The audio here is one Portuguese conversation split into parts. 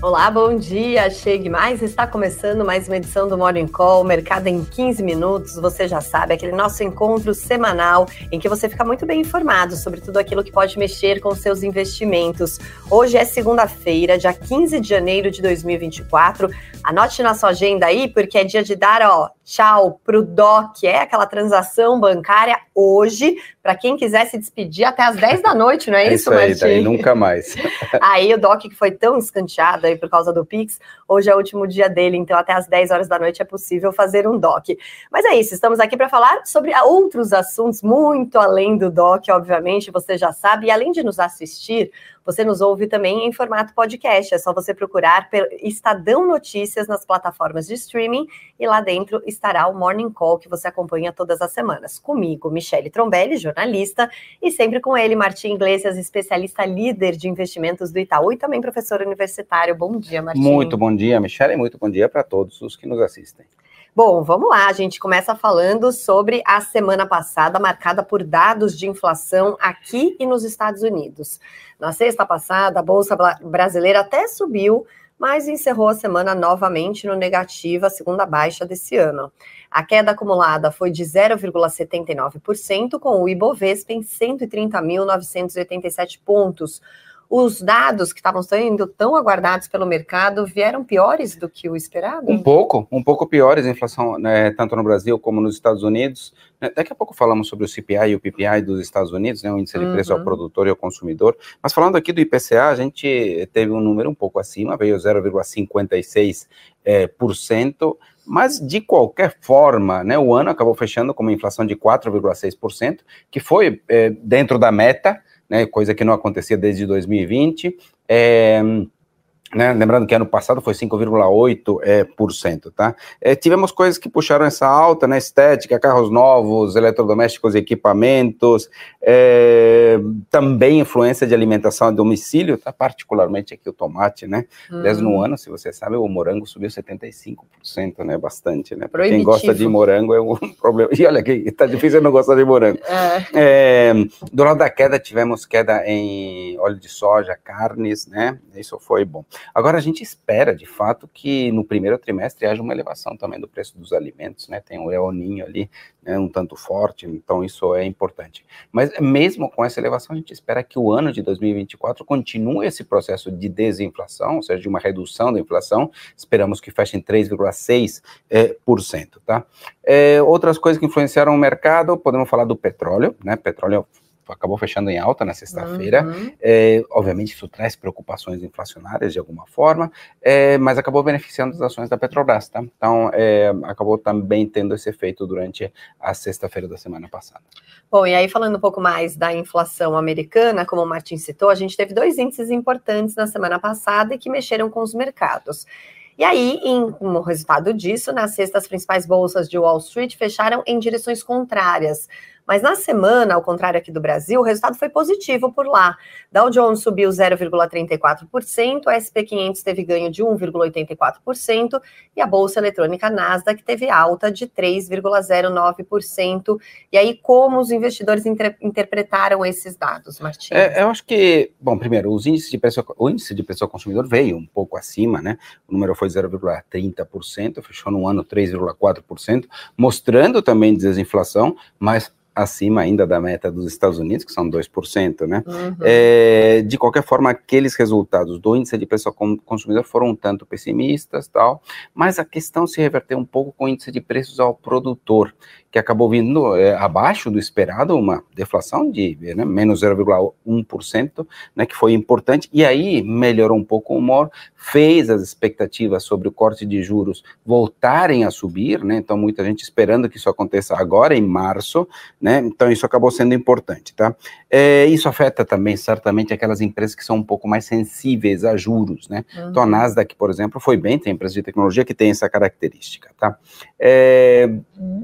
Olá, bom dia. Chegue mais. Está começando mais uma edição do Morning Call, Mercado em 15 minutos. Você já sabe, aquele nosso encontro semanal em que você fica muito bem informado sobre tudo aquilo que pode mexer com seus investimentos. Hoje é segunda-feira, dia 15 de janeiro de 2024. Anote na sua agenda aí, porque é dia de dar, ó, tchau pro DOC, é aquela transação bancária hoje, para quem quiser se despedir até as 10 da noite, não é, é isso, isso aí, Daí nunca mais. aí o DOC que foi tão escanteado aí por causa do Pix, hoje é o último dia dele, então até as 10 horas da noite é possível fazer um DOC. Mas é isso, estamos aqui para falar sobre outros assuntos muito além do DOC, obviamente, você já sabe, e além de nos assistir, você nos ouve também em formato podcast. É só você procurar pelo Estadão Notícias nas plataformas de streaming e lá dentro estará o Morning Call que você acompanha todas as semanas. Comigo, Michele Trombelli, jornalista, e sempre com ele, Martim Iglesias, especialista líder de investimentos do Itaú e também professor universitário. Bom dia, Martim. Muito bom dia, Michele, muito bom dia para todos os que nos assistem. Bom, vamos lá. A gente começa falando sobre a semana passada, marcada por dados de inflação aqui e nos Estados Unidos. Na sexta passada, a Bolsa Brasileira até subiu, mas encerrou a semana novamente no negativo, a segunda baixa desse ano. A queda acumulada foi de 0,79%, com o Ibovespa em 130.987 pontos os dados que estavam sendo tão aguardados pelo mercado vieram piores do que o esperado? Um pouco, um pouco piores a inflação, né, tanto no Brasil como nos Estados Unidos. Né, daqui a pouco falamos sobre o CPI e o PPI dos Estados Unidos, né, o índice de preço uhum. ao produtor e ao consumidor. Mas falando aqui do IPCA, a gente teve um número um pouco acima, veio 0,56%, é, por cento, mas de qualquer forma, né, o ano acabou fechando com uma inflação de 4,6%, que foi é, dentro da meta, né, coisa que não acontecia desde 2020. É, né, lembrando que ano passado foi 5,8%, é, por cento, tá? É, tivemos coisas que puxaram essa alta, né? Estética, carros novos, eletrodomésticos e equipamentos, é, também influência de alimentação a domicílio, tá? Particularmente aqui o tomate, né? Hum. Aliás, no ano, se você sabe, o morango subiu 75%, né? Bastante, né? Pra quem gosta de morango é um problema. E olha que tá difícil não gostar de morango. É. é. do lado da queda, tivemos queda em óleo de soja, carnes, né? Isso foi bom. Agora, a gente espera, de fato, que no primeiro trimestre haja uma elevação também do preço dos alimentos, né? Tem o El Ninho ali, né, um tanto forte, então isso é importante. Mas mesmo com essa elevação, a gente espera que o ano de 2024 continue esse processo de desinflação, ou seja, de uma redução da inflação. Esperamos que feche em 3,6%, é, por cento, tá? É, outras coisas que influenciaram o mercado, podemos falar do petróleo, né? Petróleo acabou fechando em alta na sexta-feira. Uhum. É, obviamente, isso traz preocupações inflacionárias de alguma forma, é, mas acabou beneficiando as ações da Petrobras, tá? Então, é, acabou também tendo esse efeito durante a sexta-feira da semana passada. Bom, e aí falando um pouco mais da inflação americana, como o Martin citou, a gente teve dois índices importantes na semana passada e que mexeram com os mercados. E aí, em, como resultado disso, na sexta, as principais bolsas de Wall Street fecharam em direções contrárias. Mas na semana, ao contrário aqui do Brasil, o resultado foi positivo por lá. Dow Jones subiu 0,34%, a SP500 teve ganho de 1,84% e a bolsa eletrônica Nasdaq teve alta de 3,09%. E aí, como os investidores inter interpretaram esses dados, Martins? É, eu acho que, bom, primeiro, os índices de preço, o índice de ao consumidor veio um pouco acima, né? O número foi 0,30%, fechou no ano 3,4%, mostrando também desinflação, mas acima ainda da meta dos Estados Unidos, que são 2%, né? Uhum. É, de qualquer forma, aqueles resultados do índice de preço ao consumidor foram um tanto pessimistas, tal, mas a questão se reverteu um pouco com o índice de preços ao produtor, que acabou vindo é, abaixo do esperado, uma deflação de né, menos 0,1%, né, que foi importante, e aí melhorou um pouco o humor, fez as expectativas sobre o corte de juros voltarem a subir, né, então muita gente esperando que isso aconteça agora em março, né, né? Então isso acabou sendo importante, tá? É, isso afeta também certamente aquelas empresas que são um pouco mais sensíveis a juros, né? Uhum. Então a Nasdaq, por exemplo, foi bem, tem empresas de tecnologia que tem essa característica, tá? É,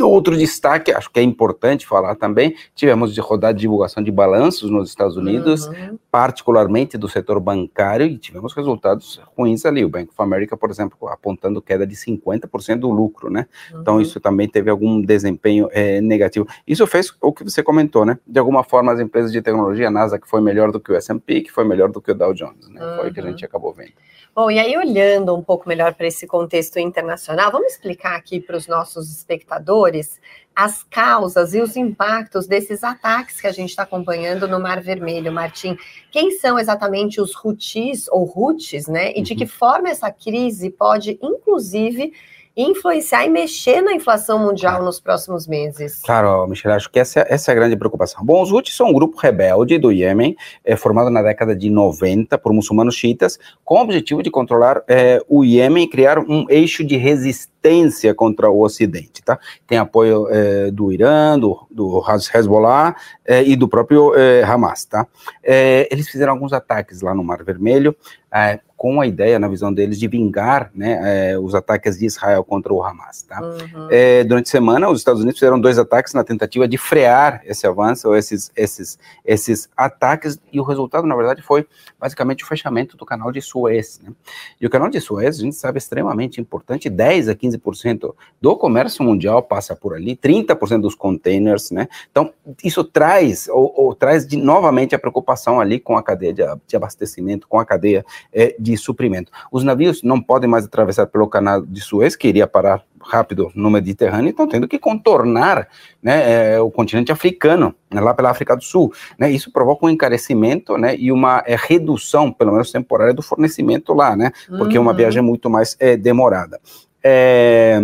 outro destaque, acho que é importante falar também, tivemos de rodar de divulgação de balanços nos Estados Unidos, uhum. particularmente do setor bancário, e tivemos resultados ruins ali. O Bank of America, por exemplo, apontando queda de 50% do lucro, né? Então, uhum. Então isso também teve algum desempenho é, negativo. Isso fez o que você comentou, né? De alguma forma as empresas de tecnologia, a NASA que foi melhor do que o S&P, que foi melhor do que o Dow Jones, né? Uhum. Foi o que a gente uhum. acabou vendo. Bom, e aí olhando um pouco melhor para esse contexto internacional, vamos explicar aqui para os nossos espectadores as causas e os impactos desses ataques que a gente está acompanhando no Mar Vermelho, Martim. Quem são exatamente os Houthis ou Houthis, né? E de que uhum. forma essa crise pode, inclusive, influenciar e mexer na inflação mundial nos próximos meses? Claro, Michelle, acho que essa, essa é a grande preocupação. Bom, os Houthis são um grupo rebelde do Iêmen, é, formado na década de 90 por muçulmanos xiitas, com o objetivo de controlar é, o Iêmen e criar um eixo de resistência contra o Ocidente, tá? Tem apoio é, do Irã, do, do Hezbollah é, e do próprio é, Hamas, tá? É, eles fizeram alguns ataques lá no Mar Vermelho, é, com a ideia, na visão deles, de vingar né, é, os ataques de Israel contra o Hamas. Tá? Uhum. Durante a semana, os Estados Unidos fizeram dois ataques na tentativa de frear esse avanço, ou esses, esses, esses ataques, e o resultado, na verdade, foi basicamente o fechamento do canal de Suez. Né? E o canal de Suez, a gente sabe, é extremamente importante, 10 a 15% do comércio mundial passa por ali, 30% dos containers, né? Então, isso traz, ou, ou traz de, novamente a preocupação ali com a cadeia de, de abastecimento, com a cadeia é, de suprimento. Os navios não podem mais atravessar pelo canal de Suez, que iria parar rápido no Mediterrâneo, estão tendo que contornar né, é, o continente africano, né, lá pela África do Sul. Né, isso provoca um encarecimento né, e uma é, redução, pelo menos temporária, do fornecimento lá, né, porque uhum. uma viagem é muito mais é, demorada. É,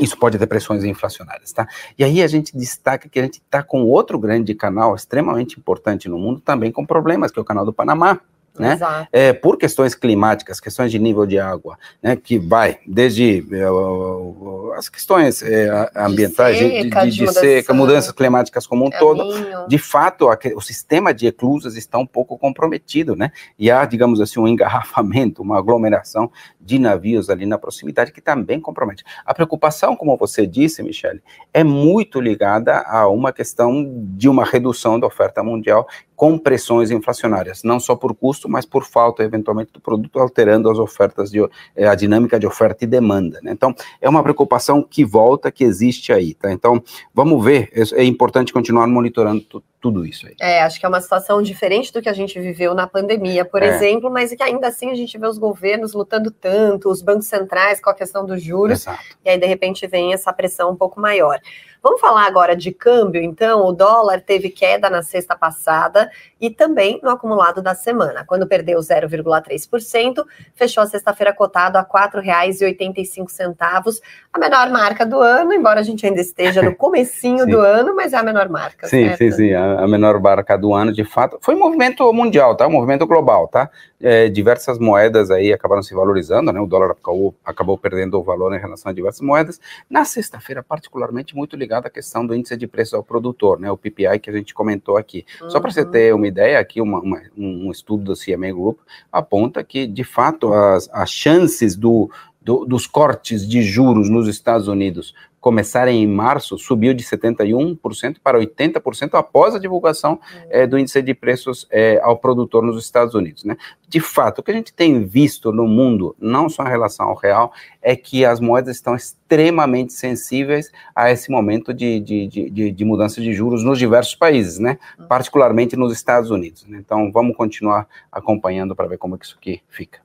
isso pode ter pressões inflacionárias, tá? E aí a gente destaca que a gente está com outro grande canal extremamente importante no mundo também com problemas, que é o canal do Panamá né? É, por questões climáticas, questões de nível de água, né? Que vai desde uh, as questões é, ambientais, de seca, de, de, de seca, mudanças climáticas como um todo. De fato, a, o sistema de eclusas está um pouco comprometido, né? E há, digamos assim, um engarrafamento, uma aglomeração de navios ali na proximidade que também compromete. A preocupação, como você disse, Michele, é muito ligada a uma questão de uma redução da oferta mundial com pressões inflacionárias, não só por custo, mas por falta, eventualmente, do produto, alterando as ofertas, de, eh, a dinâmica de oferta e demanda. Né? Então, é uma preocupação que volta, que existe aí. Tá? Então, vamos ver, é, é importante continuar monitorando tudo isso aí. É, acho que é uma situação diferente do que a gente viveu na pandemia, por é. exemplo, mas que ainda assim a gente vê os governos lutando tanto, os bancos centrais com a questão dos juros, Exato. e aí de repente vem essa pressão um pouco maior. Vamos falar agora de câmbio, então. O dólar teve queda na sexta passada e também no acumulado da semana, quando perdeu 0,3%, fechou a sexta-feira cotado a R$ 4,85, a menor marca do ano, embora a gente ainda esteja no comecinho do ano, mas é a menor marca. Sim, certo? sim, sim, a, menor marca do ano, de fato. Foi um movimento mundial, tá? Um movimento global, tá? É, diversas moedas aí acabaram se valorizando, né? O dólar acabou, acabou perdendo o valor em relação a diversas moedas. Na sexta-feira, particularmente, muito ligado à questão do índice de preço ao produtor, né, o PPI que a gente comentou aqui. Uhum. Só para você ter uma ideia, aqui uma, uma, um estudo do CMA Group aponta que, de fato, as, as chances do, do, dos cortes de juros nos Estados Unidos começarem em março, subiu de 71% para 80% após a divulgação é, do índice de preços é, ao produtor nos Estados Unidos. Né? De fato, o que a gente tem visto no mundo, não só em relação ao real, é que as moedas estão extremamente sensíveis a esse momento de, de, de, de mudança de juros nos diversos países, né? Uhum. particularmente nos Estados Unidos. Né? Então, vamos continuar acompanhando para ver como é que isso aqui fica.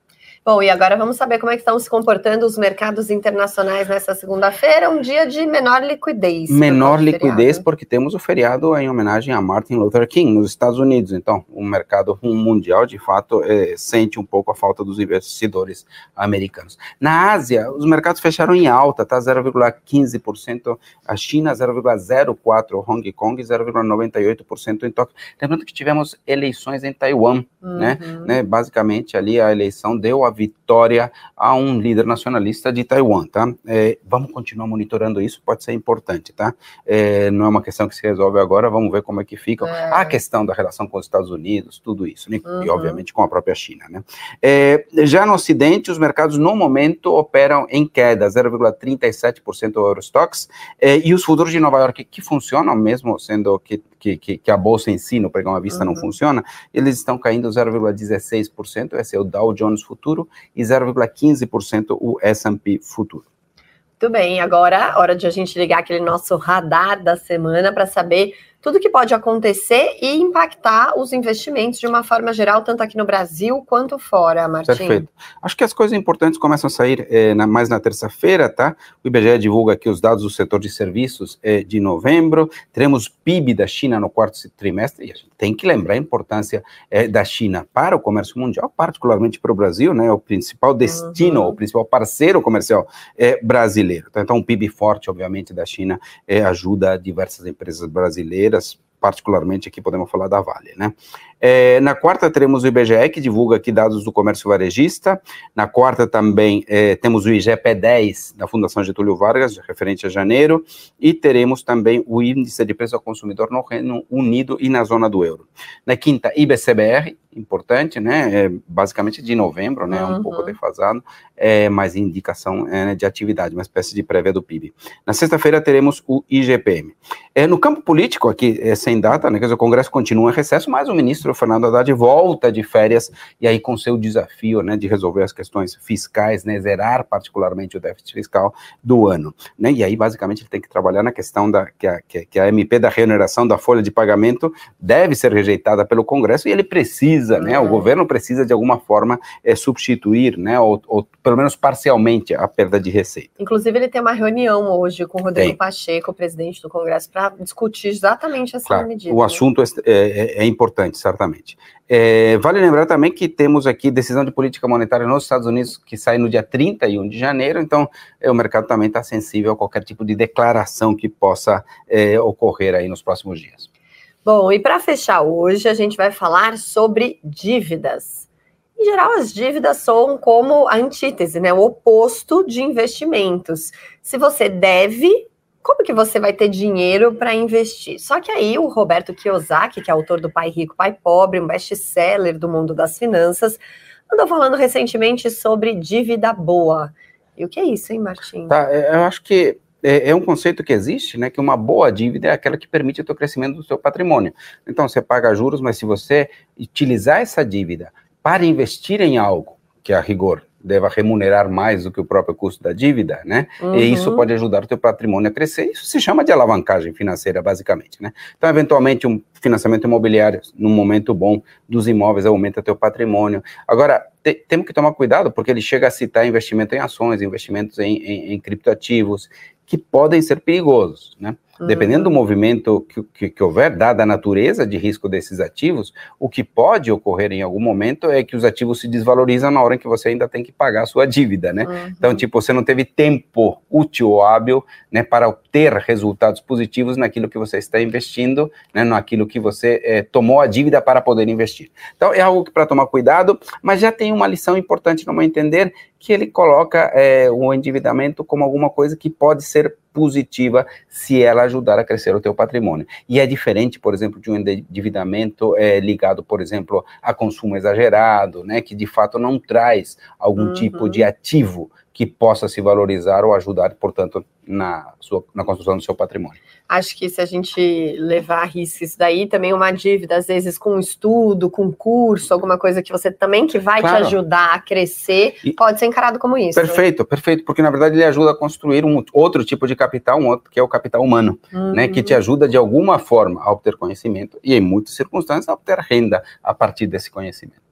Bom, e agora vamos saber como é que estão se comportando os mercados internacionais nessa segunda-feira, um dia de menor liquidez. Menor liquidez porque temos o feriado em homenagem a Martin Luther King nos Estados Unidos. Então, o mercado mundial, de fato, é, sente um pouco a falta dos investidores americanos. Na Ásia, os mercados fecharam em alta, tá? 0,15% a China, 0,04% Hong Kong, 0,98% em Tóquio. Lembrando que tivemos eleições em Taiwan, né? uhum. né? né? Basicamente ali a eleição deu a vitória a um líder nacionalista de Taiwan, tá? É, vamos continuar monitorando isso, pode ser importante, tá? É, não é uma questão que se resolve agora, vamos ver como é que fica. É. A questão da relação com os Estados Unidos, tudo isso, né? Uhum. E obviamente com a própria China, né? É, já no Ocidente, os mercados no momento operam em queda, 0,37% o Eurostox, é, e os futuros de Nova York, que funcionam mesmo, sendo que, que, que a bolsa em si, no pregão à vista, uhum. não funciona, eles estão caindo 0,16%, esse é o Dow Jones Futuro, e 0,15% o S&P Futuro. Muito bem, agora hora de a gente ligar aquele nosso radar da semana para saber tudo que pode acontecer e impactar os investimentos de uma forma geral, tanto aqui no Brasil quanto fora, Martim. Perfeito. Acho que as coisas importantes começam a sair é, na, mais na terça-feira, tá? O IBGE divulga aqui os dados do setor de serviços é, de novembro, teremos PIB da China no quarto trimestre, e a gente tem que lembrar a importância é, da China para o comércio mundial, particularmente para o Brasil, né? O principal destino, uhum. o principal parceiro comercial é brasileiro. Então, um PIB forte, obviamente, da China ajuda diversas empresas brasileiras brasileiras, particularmente aqui podemos falar da Vale, né? É, na quarta teremos o IBGE, que divulga aqui dados do comércio varejista. Na quarta também é, temos o IGP-10 da Fundação Getúlio Vargas, referente a janeiro. E teremos também o índice de preço ao consumidor no Reino Unido e na zona do euro. Na quinta, IBCBR, importante, né? É, basicamente de novembro, né? Uhum. Um pouco defasado, é, mas indicação é, de atividade, uma espécie de prévia do PIB. Na sexta-feira teremos o IGPM. É, no campo político, aqui é sem data, né? Quer dizer, o Congresso continua em recesso, mas o ministro Fernando Haddad volta de férias e aí com seu desafio, né, de resolver as questões fiscais, né, zerar particularmente o déficit fiscal do ano, né, e aí basicamente ele tem que trabalhar na questão da que a, que a MP da remuneração da folha de pagamento deve ser rejeitada pelo Congresso e ele precisa, né, o uhum. governo precisa de alguma forma é, substituir, né, ou, ou, pelo menos parcialmente a perda de receita. Inclusive ele tem uma reunião hoje com o Rodrigo tem. Pacheco, presidente do Congresso, para discutir exatamente essa claro, medida. O né? assunto é, é, é importante, certo? certamente. É, vale lembrar também que temos aqui decisão de política monetária nos Estados Unidos que sai no dia 31 de janeiro, então é, o mercado também está sensível a qualquer tipo de declaração que possa é, ocorrer aí nos próximos dias. Bom, e para fechar hoje, a gente vai falar sobre dívidas. Em geral, as dívidas são como a antítese, né? O oposto de investimentos. Se você deve, como que você vai ter dinheiro para investir? Só que aí o Roberto Kiyosaki, que é autor do Pai Rico, Pai Pobre, um best-seller do mundo das finanças, andou falando recentemente sobre dívida boa. E o que é isso, hein, Martim? Tá, é, eu acho que é, é, um conceito que existe, né, que uma boa dívida é aquela que permite o teu crescimento do seu patrimônio. Então, você paga juros, mas se você utilizar essa dívida para investir em algo, que é a rigor deva remunerar mais do que o próprio custo da dívida, né? Uhum. E isso pode ajudar o teu patrimônio a crescer. Isso se chama de alavancagem financeira, basicamente, né? Então, eventualmente, um financiamento imobiliário, num momento bom dos imóveis, aumenta teu patrimônio. Agora, te, temos que tomar cuidado, porque ele chega a citar investimento em ações, investimentos em, em, em criptoativos, que podem ser perigosos, né? Dependendo do uhum. movimento que, que, que, houver, dada a natureza de risco desses ativos, o que pode ocorrer em algum momento é que os ativos se desvalorizam na hora em que você ainda tem que pagar a sua dívida, né? Uhum. Então, tipo, você não teve tempo útil ou hábil, né, para obter resultados positivos naquilo que você está investindo, né, naquilo que você é, tomou a dívida para poder investir. Então, é algo que para tomar cuidado, mas já tem uma lição importante no meu entender, que ele coloca é, o endividamento como alguma coisa que pode ser positiva se ela ajudar a crescer o teu patrimônio. E é diferente, por exemplo, de um endividamento é, ligado, por exemplo, a consumo exagerado, né, que de fato não traz algum uhum. tipo de ativo que possa se valorizar ou ajudar, portanto, na, sua, na construção do seu patrimônio. Acho que se a gente levar a risco isso daí, também uma dívida, às vezes, com estudo, com curso, alguma coisa que você também que vai claro. te ajudar a crescer, e pode ser encarado como isso. Perfeito, né? perfeito, porque na verdade ele ajuda a construir um outro tipo de capital, um outro que é o capital humano, uhum. né, que te uhum. ajuda de alguma forma a obter conhecimento e, em muitas circunstâncias, a obter renda a partir desse conhecimento.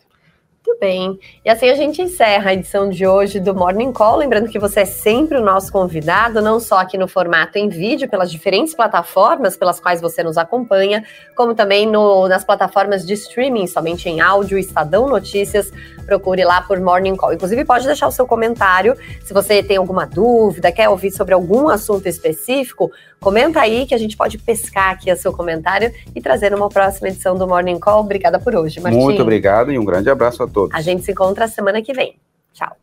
Muito bem. E assim a gente encerra a edição de hoje do Morning Call. Lembrando que você é sempre o nosso convidado, não só aqui no formato em vídeo, pelas diferentes plataformas pelas quais você nos acompanha, como também no, nas plataformas de streaming, somente em áudio, Estadão Notícias. Procure lá por Morning Call. Inclusive, pode deixar o seu comentário. Se você tem alguma dúvida, quer ouvir sobre algum assunto específico, comenta aí que a gente pode pescar aqui o seu comentário e trazer uma próxima edição do Morning Call. Obrigada por hoje, Martim. Muito obrigado e um grande abraço a todos. A gente se encontra semana que vem. Tchau.